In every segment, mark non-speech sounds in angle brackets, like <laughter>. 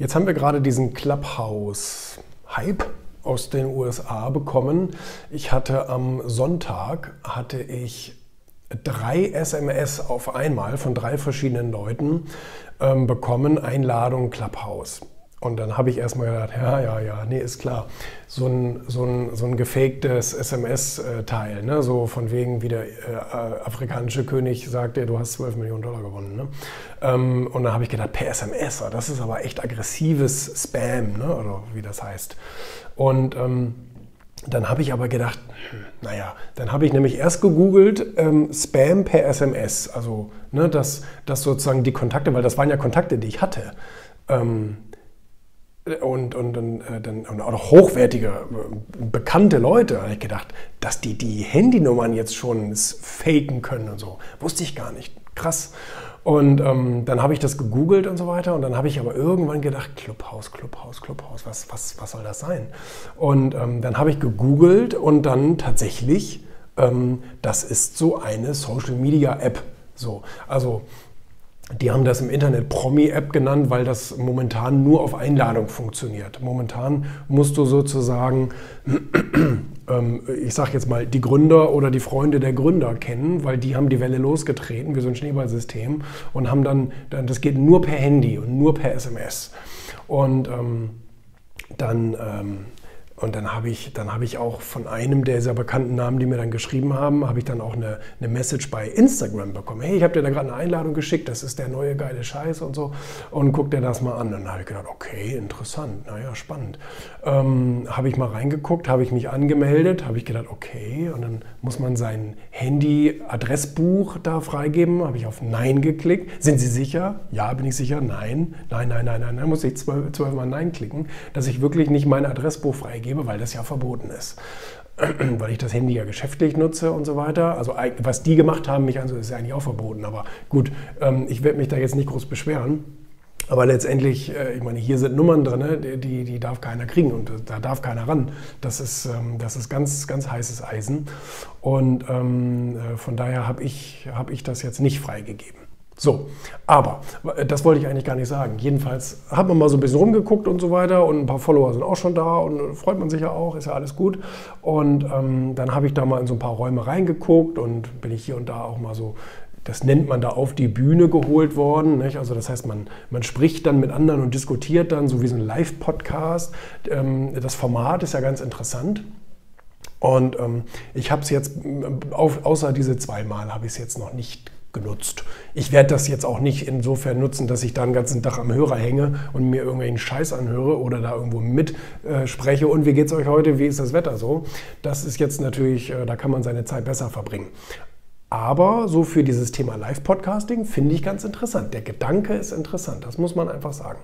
Jetzt haben wir gerade diesen Clubhouse-Hype aus den USA bekommen. Ich hatte am Sonntag hatte ich drei SMS auf einmal von drei verschiedenen Leuten ähm, bekommen, Einladung Clubhouse. Und dann habe ich erstmal gedacht, ja, ja, ja, nee, ist klar. So ein, so ein, so ein gefaktes SMS-Teil, ne? so von wegen, wie der äh, afrikanische König sagt, ja, du hast 12 Millionen Dollar gewonnen. Ne? Ähm, und dann habe ich gedacht, per SMS, das ist aber echt aggressives Spam, ne? oder wie das heißt. Und ähm, dann habe ich aber gedacht, hm, naja, dann habe ich nämlich erst gegoogelt, ähm, Spam per SMS, also ne, dass, dass sozusagen die Kontakte, weil das waren ja Kontakte, die ich hatte. Ähm, und, und, und, äh, dann, und auch noch hochwertige, äh, bekannte Leute. Da habe ich gedacht, dass die die Handynummern jetzt schon faken können und so. Wusste ich gar nicht. Krass. Und ähm, dann habe ich das gegoogelt und so weiter. Und dann habe ich aber irgendwann gedacht, Clubhaus, Clubhaus, Clubhaus, was, was, was soll das sein? Und ähm, dann habe ich gegoogelt und dann tatsächlich, ähm, das ist so eine Social-Media-App. So, also die haben das im Internet Promi-App genannt, weil das momentan nur auf Einladung funktioniert. Momentan musst du sozusagen, <clears throat> ähm, ich sage jetzt mal, die Gründer oder die Freunde der Gründer kennen, weil die haben die Welle losgetreten, wie so ein Schneeballsystem, und haben dann, das geht nur per Handy und nur per SMS. Und ähm, dann ähm, und dann habe ich, hab ich auch von einem der sehr bekannten Namen, die mir dann geschrieben haben, habe ich dann auch eine, eine Message bei Instagram bekommen. Hey, ich habe dir da gerade eine Einladung geschickt, das ist der neue geile Scheiß und so. Und guck dir das mal an. Und dann habe ich gedacht, okay, interessant, naja, spannend. Ähm, habe ich mal reingeguckt, habe ich mich angemeldet, habe ich gedacht, okay. Und dann muss man sein Handy-Adressbuch da freigeben. Habe ich auf Nein geklickt. Sind Sie sicher? Ja, bin ich sicher. Nein, nein, nein, nein, nein. Dann muss ich zwölf, zwölfmal Nein klicken, dass ich wirklich nicht mein Adressbuch freigebe gebe, weil das ja verboten ist. <clears throat> weil ich das Handy ja geschäftlich nutze und so weiter. Also was die gemacht haben, mich also ist ja eigentlich auch verboten. Aber gut, ähm, ich werde mich da jetzt nicht groß beschweren. Aber letztendlich, äh, ich meine, hier sind Nummern drin, die, die darf keiner kriegen und da darf keiner ran. Das ist, ähm, das ist ganz, ganz heißes Eisen. Und ähm, äh, von daher habe ich, hab ich das jetzt nicht freigegeben. So, aber das wollte ich eigentlich gar nicht sagen. Jedenfalls hat man mal so ein bisschen rumgeguckt und so weiter und ein paar Follower sind auch schon da und freut man sich ja auch, ist ja alles gut. Und ähm, dann habe ich da mal in so ein paar Räume reingeguckt und bin ich hier und da auch mal so das nennt man da auf die Bühne geholt worden. Nicht? Also das heißt, man, man spricht dann mit anderen und diskutiert dann, so wie so ein Live-Podcast. Ähm, das Format ist ja ganz interessant. Und ähm, ich habe es jetzt, auf, außer diese zweimal, habe ich es jetzt noch nicht genutzt. Ich werde das jetzt auch nicht insofern nutzen, dass ich da den ganzen Tag am Hörer hänge und mir irgendwelchen Scheiß anhöre oder da irgendwo mitspreche. Äh, und wie geht es euch heute? Wie ist das Wetter so? Das ist jetzt natürlich, äh, da kann man seine Zeit besser verbringen. Aber so für dieses Thema Live-Podcasting finde ich ganz interessant. Der Gedanke ist interessant, das muss man einfach sagen.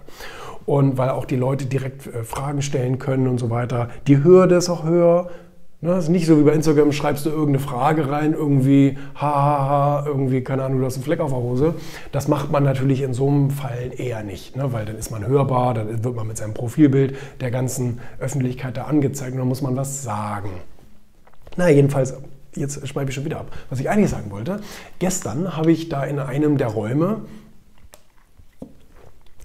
Und weil auch die Leute direkt äh, Fragen stellen können und so weiter. Die Hürde ist auch höher. Ne, ist nicht so wie bei Instagram, schreibst du irgendeine Frage rein, irgendwie, hahaha, irgendwie, keine Ahnung, du hast einen Fleck auf der Hose. Das macht man natürlich in so einem Fall eher nicht, ne? weil dann ist man hörbar, dann wird man mit seinem Profilbild der ganzen Öffentlichkeit da angezeigt und dann muss man was sagen. Na, jedenfalls, jetzt schreibe ich schon wieder ab. Was ich eigentlich sagen wollte, gestern habe ich da in einem der Räume,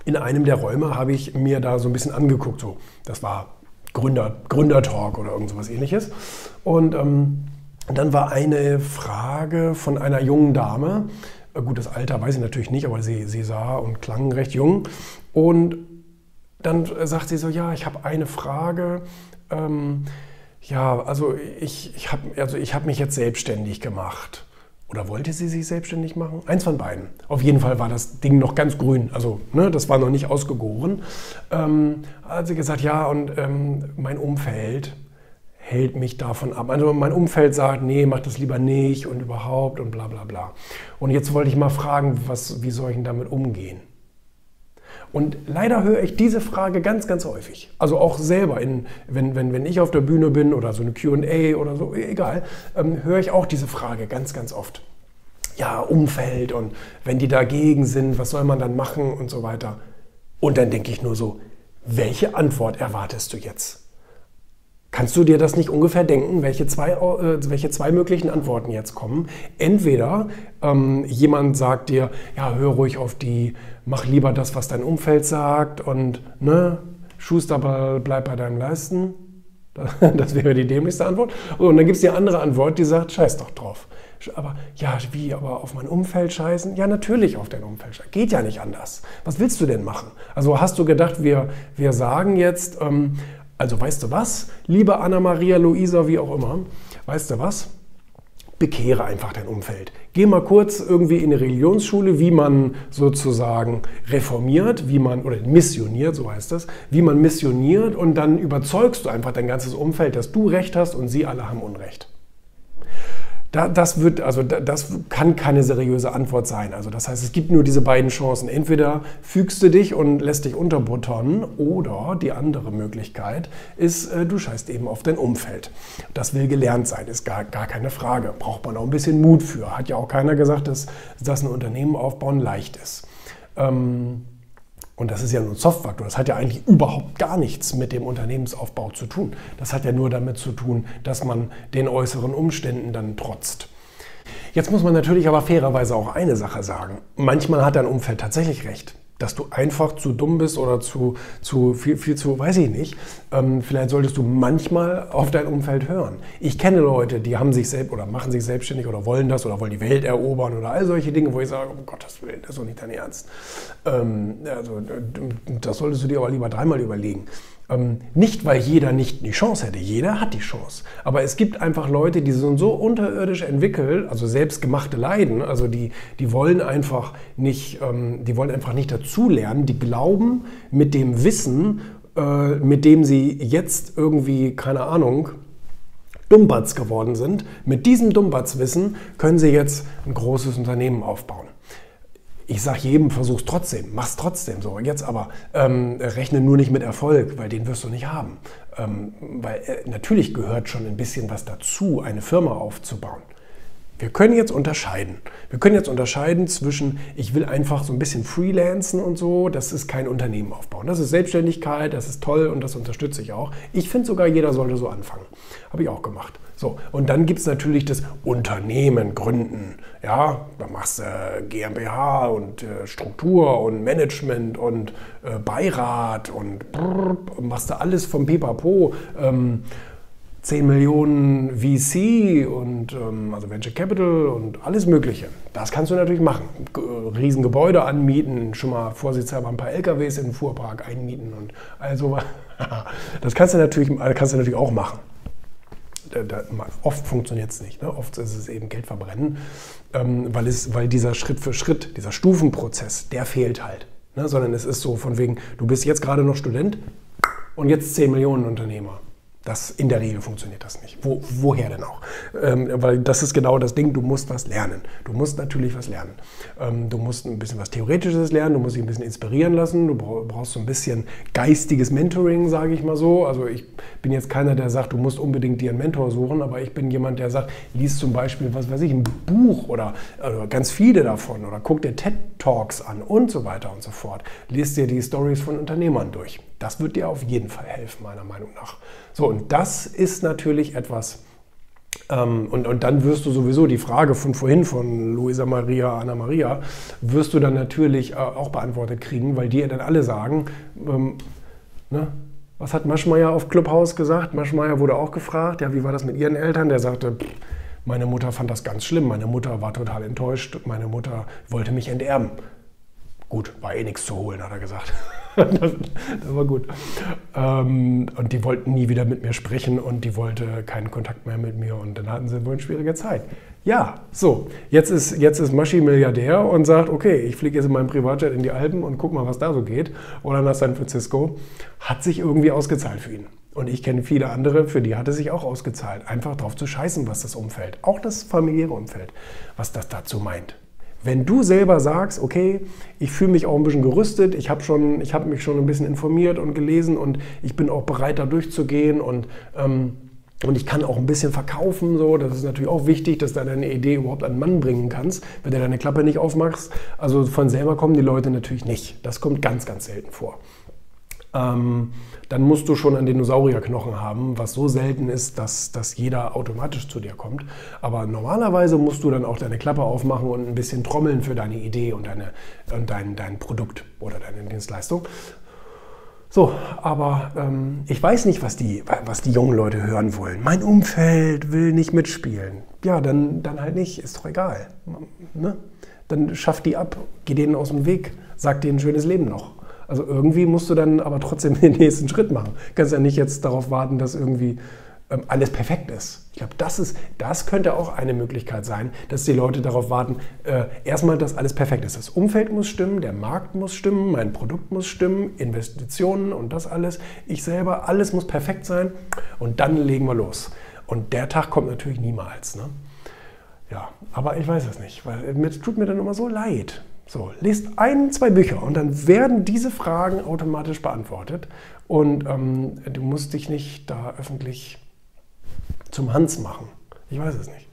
in einem der Räume habe ich mir da so ein bisschen angeguckt, so, das war Gründer, Gründertalk oder irgend sowas ähnliches. Und ähm, dann war eine Frage von einer jungen Dame. Äh, gut, das Alter weiß ich natürlich nicht, aber sie, sie sah und klang recht jung. Und dann sagt sie so, ja, ich habe eine Frage. Ähm, ja, also ich, ich habe also hab mich jetzt selbstständig gemacht. Oder wollte sie sich selbstständig machen? Eins von beiden. Auf jeden Fall war das Ding noch ganz grün. Also, ne, das war noch nicht ausgegoren. Ähm, hat sie gesagt, ja, und ähm, mein Umfeld hält mich davon ab. Also mein Umfeld sagt, nee, mach das lieber nicht und überhaupt und bla bla bla. Und jetzt wollte ich mal fragen, was, wie soll ich denn damit umgehen? Und leider höre ich diese Frage ganz, ganz häufig. Also auch selber, in, wenn, wenn, wenn ich auf der Bühne bin oder so eine QA oder so, egal, ähm, höre ich auch diese Frage ganz, ganz oft. Ja, Umfeld und wenn die dagegen sind, was soll man dann machen und so weiter. Und dann denke ich nur so, welche Antwort erwartest du jetzt? Kannst du dir das nicht ungefähr denken, welche zwei, äh, welche zwei möglichen Antworten jetzt kommen? Entweder ähm, jemand sagt dir, ja, hör ruhig auf die, mach lieber das, was dein Umfeld sagt und ne, Schuster, bleib bei deinem Leisten. <laughs> Das wäre die dämlichste Antwort. Und dann gibt es die andere Antwort, die sagt, scheiß doch drauf. Aber ja, wie, aber auf mein Umfeld scheißen? Ja, natürlich auf dein Umfeld scheißen. Geht ja nicht anders. Was willst du denn machen? Also hast du gedacht, wir, wir sagen jetzt, ähm, also weißt du was, liebe Anna-Maria, Luisa, wie auch immer, weißt du was? Bekehre einfach dein Umfeld. Geh mal kurz irgendwie in eine Religionsschule, wie man sozusagen reformiert, wie man, oder missioniert, so heißt das, wie man missioniert und dann überzeugst du einfach dein ganzes Umfeld, dass du Recht hast und sie alle haben Unrecht. Da, das, wird, also das kann keine seriöse Antwort sein. Also das heißt, es gibt nur diese beiden Chancen. Entweder fügst du dich und lässt dich unterbuttern oder die andere Möglichkeit ist, äh, du scheißt eben auf dein Umfeld. Das will gelernt sein, ist gar, gar keine Frage. Braucht man auch ein bisschen Mut für. Hat ja auch keiner gesagt, dass, dass ein Unternehmen aufbauen leicht ist. Ähm, und das ist ja nur ein Softfaktor. Das hat ja eigentlich überhaupt gar nichts mit dem Unternehmensaufbau zu tun. Das hat ja nur damit zu tun, dass man den äußeren Umständen dann trotzt. Jetzt muss man natürlich aber fairerweise auch eine Sache sagen. Manchmal hat dein Umfeld tatsächlich recht dass du einfach zu dumm bist oder zu, zu viel, viel zu, weiß ich nicht. Ähm, vielleicht solltest du manchmal auf dein Umfeld hören. Ich kenne Leute, die haben sich selbst oder machen sich selbstständig oder wollen das oder wollen die Welt erobern oder all solche Dinge, wo ich sage, um Gottes Willen, das ist doch nicht dein Ernst. Ähm, also, das solltest du dir aber lieber dreimal überlegen. Ähm, nicht, weil jeder nicht die Chance hätte. Jeder hat die Chance. Aber es gibt einfach Leute, die sind so unterirdisch entwickelt, also selbstgemachte Leiden, also die, die wollen einfach nicht, ähm, die wollen einfach nicht dazulernen. Die glauben mit dem Wissen, äh, mit dem sie jetzt irgendwie, keine Ahnung, Dummbatz geworden sind, mit diesem Dummbatzwissen können sie jetzt ein großes Unternehmen aufbauen ich sage jedem, versuch's trotzdem, mach's trotzdem so. Jetzt aber ähm, rechne nur nicht mit Erfolg, weil den wirst du nicht haben. Ähm, weil äh, natürlich gehört schon ein bisschen was dazu, eine Firma aufzubauen. Wir können jetzt unterscheiden. Wir können jetzt unterscheiden zwischen, ich will einfach so ein bisschen freelancen und so, das ist kein Unternehmen aufbauen. Das ist Selbstständigkeit, das ist toll und das unterstütze ich auch. Ich finde sogar, jeder sollte so anfangen. Habe ich auch gemacht. So, und dann gibt es natürlich das Unternehmen gründen. Ja, da machst du GmbH und äh, Struktur und Management und äh, Beirat und brrr, machst du alles vom Pipapo. Ähm, 10 Millionen VC und ähm, also Venture Capital und alles Mögliche. Das kannst du natürlich machen. Riesengebäude anmieten, schon mal vorsichtshalber ein paar LKWs in den Fuhrpark einmieten und all sowas. <laughs> Das kannst du natürlich, kannst du natürlich auch machen da, oft funktioniert es nicht. Ne? Oft ist es eben Geld verbrennen, ähm, weil, es, weil dieser Schritt für Schritt, dieser Stufenprozess, der fehlt halt. Ne? Sondern es ist so von wegen, du bist jetzt gerade noch Student und jetzt 10 Millionen Unternehmer. Das, in der Regel funktioniert das nicht. Wo, woher denn auch? Ähm, weil das ist genau das Ding, du musst was lernen. Du musst natürlich was lernen. Ähm, du musst ein bisschen was Theoretisches lernen, du musst dich ein bisschen inspirieren lassen, du brauchst so ein bisschen geistiges Mentoring, sage ich mal so. Also ich bin jetzt keiner, der sagt, du musst unbedingt dir einen Mentor suchen, aber ich bin jemand, der sagt, lies zum Beispiel, was weiß ich, ein Buch oder also ganz viele davon oder guck dir TED-Talks an und so weiter und so fort. Lies dir die Stories von Unternehmern durch. Das wird dir auf jeden Fall helfen, meiner Meinung nach. So, und das ist natürlich etwas, ähm, und, und dann wirst du sowieso die Frage von vorhin von Luisa Maria, Anna Maria, wirst du dann natürlich äh, auch beantwortet kriegen, weil die dann alle sagen, ähm, ne, was hat Maschmeyer auf Clubhouse gesagt? Maschmeyer wurde auch gefragt, ja, wie war das mit ihren Eltern? Der sagte, meine Mutter fand das ganz schlimm, meine Mutter war total enttäuscht, meine Mutter wollte mich enterben. Gut, war eh nichts zu holen, hat er gesagt. <laughs> das, das, war gut. Ähm, und die wollten nie wieder mit mir sprechen und die wollte keinen Kontakt mehr mit mir und dann hatten sie wohl eine schwierige Zeit. Ja, so, jetzt ist, jetzt ist Maschi Milliardär und sagt, okay, ich fliege jetzt in meinem Privatjet in die Alpen und guck mal, was da so geht. Oder nach San Francisco. Hat sich irgendwie ausgezahlt für ihn. Und ich kenne viele andere, für die hat es sich auch ausgezahlt. Einfach drauf zu scheißen, was das Umfeld, auch das familiäre Umfeld, was das dazu meint. Wenn du selber sagst, okay, ich fühle mich auch ein bisschen gerüstet, ich habe hab mich schon ein bisschen informiert und gelesen und ich bin auch bereit, da durchzugehen und, ähm, und ich kann auch ein bisschen verkaufen, so, das ist natürlich auch wichtig, dass du deine Idee überhaupt an den Mann bringen kannst, wenn du deine Klappe nicht aufmachst. Also von selber kommen die Leute natürlich nicht. Das kommt ganz, ganz selten vor. Ähm, dann musst du schon einen Dinosaurierknochen haben, was so selten ist, dass, dass jeder automatisch zu dir kommt. Aber normalerweise musst du dann auch deine Klappe aufmachen und ein bisschen trommeln für deine Idee und, deine, und dein, dein Produkt oder deine Dienstleistung. So, aber ähm, ich weiß nicht, was die, was die jungen Leute hören wollen. Mein Umfeld will nicht mitspielen. Ja, dann, dann halt nicht, ist doch egal. Ne? Dann schaff die ab, geh denen aus dem Weg, sag denen ein schönes Leben noch. Also irgendwie musst du dann aber trotzdem <laughs> den nächsten Schritt machen. Du kannst ja nicht jetzt darauf warten, dass irgendwie ähm, alles perfekt ist. Ich glaube, das, das könnte auch eine Möglichkeit sein, dass die Leute darauf warten, äh, erstmal, dass alles perfekt ist. Das Umfeld muss stimmen, der Markt muss stimmen, mein Produkt muss stimmen, Investitionen und das alles. Ich selber, alles muss perfekt sein und dann legen wir los. Und der Tag kommt natürlich niemals. Ne? Ja, aber ich weiß es nicht, weil es tut mir dann immer so leid. So, lest ein, zwei Bücher und dann werden diese Fragen automatisch beantwortet und ähm, du musst dich nicht da öffentlich zum Hans machen. Ich weiß es nicht.